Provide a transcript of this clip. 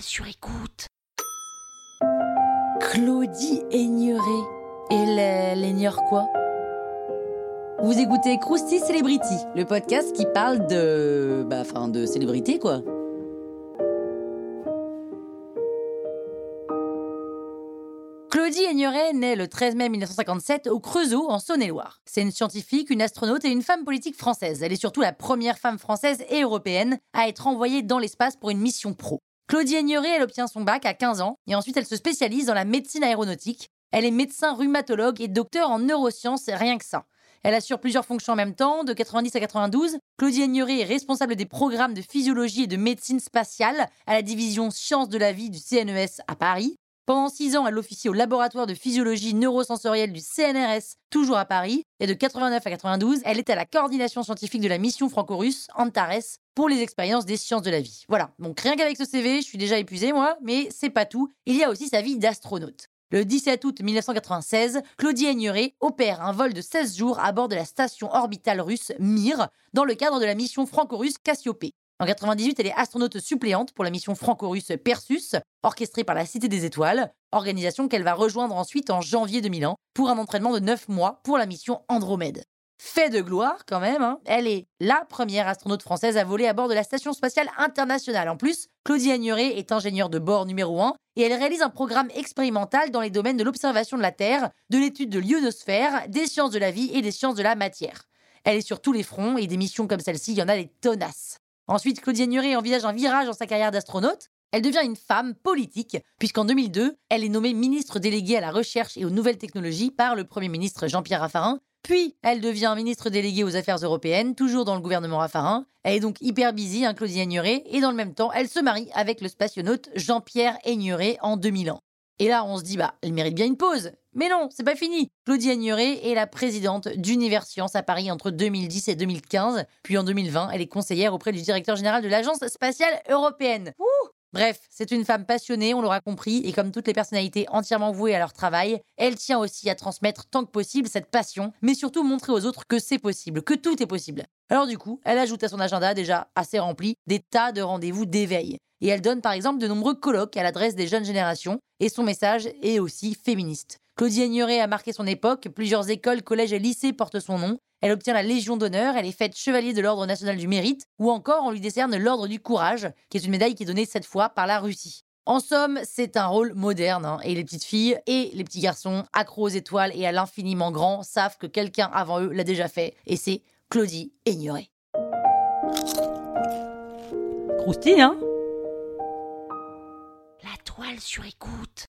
sur écoute. Claudie Aigneret. Et elle ignore quoi? Vous écoutez Krusty Celebrity, le podcast qui parle de. Bah, enfin, de célébrité quoi. Claudie Aigneret naît le 13 mai 1957 au Creusot, en Saône-et-Loire. C'est une scientifique, une astronaute et une femme politique française. Elle est surtout la première femme française et européenne à être envoyée dans l'espace pour une mission pro. Claudie Aigneret, elle obtient son bac à 15 ans et ensuite elle se spécialise dans la médecine aéronautique. Elle est médecin rhumatologue et docteur en neurosciences, rien que ça. Elle assure plusieurs fonctions en même temps, de 90 à 92. Claudie Aigneret est responsable des programmes de physiologie et de médecine spatiale à la division sciences de la vie du CNES à Paris. Pendant six ans, elle officie au laboratoire de physiologie neurosensorielle du CNRS, toujours à Paris. Et de 89 à 92, elle est à la coordination scientifique de la mission franco-russe Antares pour les expériences des sciences de la vie. Voilà, donc rien qu'avec ce CV, je suis déjà épuisée moi, mais c'est pas tout. Il y a aussi sa vie d'astronaute. Le 17 août 1996, Claudie Aigneret opère un vol de 16 jours à bord de la station orbitale russe Mir dans le cadre de la mission franco-russe Cassiopée. En 98, elle est astronaute suppléante pour la mission franco-russe Persus, orchestrée par la Cité des Étoiles, organisation qu'elle va rejoindre ensuite en janvier 2001 pour un entraînement de 9 mois pour la mission Andromède. Fait de gloire quand même, hein. elle est la première astronaute française à voler à bord de la Station spatiale internationale. En plus, Claudie Agnuret est ingénieure de bord numéro 1 et elle réalise un programme expérimental dans les domaines de l'observation de la Terre, de l'étude de l'ionosphère, des sciences de la vie et des sciences de la matière. Elle est sur tous les fronts et des missions comme celle-ci, il y en a des tonasses. Ensuite, Claudie Nuret envisage un virage dans sa carrière d'astronaute. Elle devient une femme politique, puisqu'en 2002, elle est nommée ministre déléguée à la recherche et aux nouvelles technologies par le Premier ministre Jean-Pierre Raffarin. Puis, elle devient ministre déléguée aux Affaires européennes, toujours dans le gouvernement Raffarin. Elle est donc hyper busy, hein, Claudie Aigneret, et dans le même temps, elle se marie avec le spationaute Jean-Pierre Aigneret en 2000 Et là, on se dit, bah, elle mérite bien une pause. Mais non, c'est pas fini. Claudie Agnuret est la présidente d'Univers Science à Paris entre 2010 et 2015. Puis en 2020, elle est conseillère auprès du directeur général de l'Agence spatiale européenne. Bref, c'est une femme passionnée, on l'aura compris, et comme toutes les personnalités entièrement vouées à leur travail, elle tient aussi à transmettre tant que possible cette passion, mais surtout montrer aux autres que c'est possible, que tout est possible. Alors du coup, elle ajoute à son agenda déjà assez rempli des tas de rendez-vous d'éveil. Et elle donne par exemple de nombreux colloques à l'adresse des jeunes générations, et son message est aussi féministe. Claudie Aigneret a marqué son époque, plusieurs écoles, collèges et lycées portent son nom. Elle obtient la Légion d'honneur, elle est faite chevalier de l'Ordre national du mérite, ou encore on lui décerne l'Ordre du courage, qui est une médaille qui est donnée cette fois par la Russie. En somme, c'est un rôle moderne, hein, et les petites filles et les petits garçons, accros aux étoiles et à l'infiniment grand, savent que quelqu'un avant eux l'a déjà fait, et c'est Claudie Aigneret. Croustille, hein? La toile sur écoute.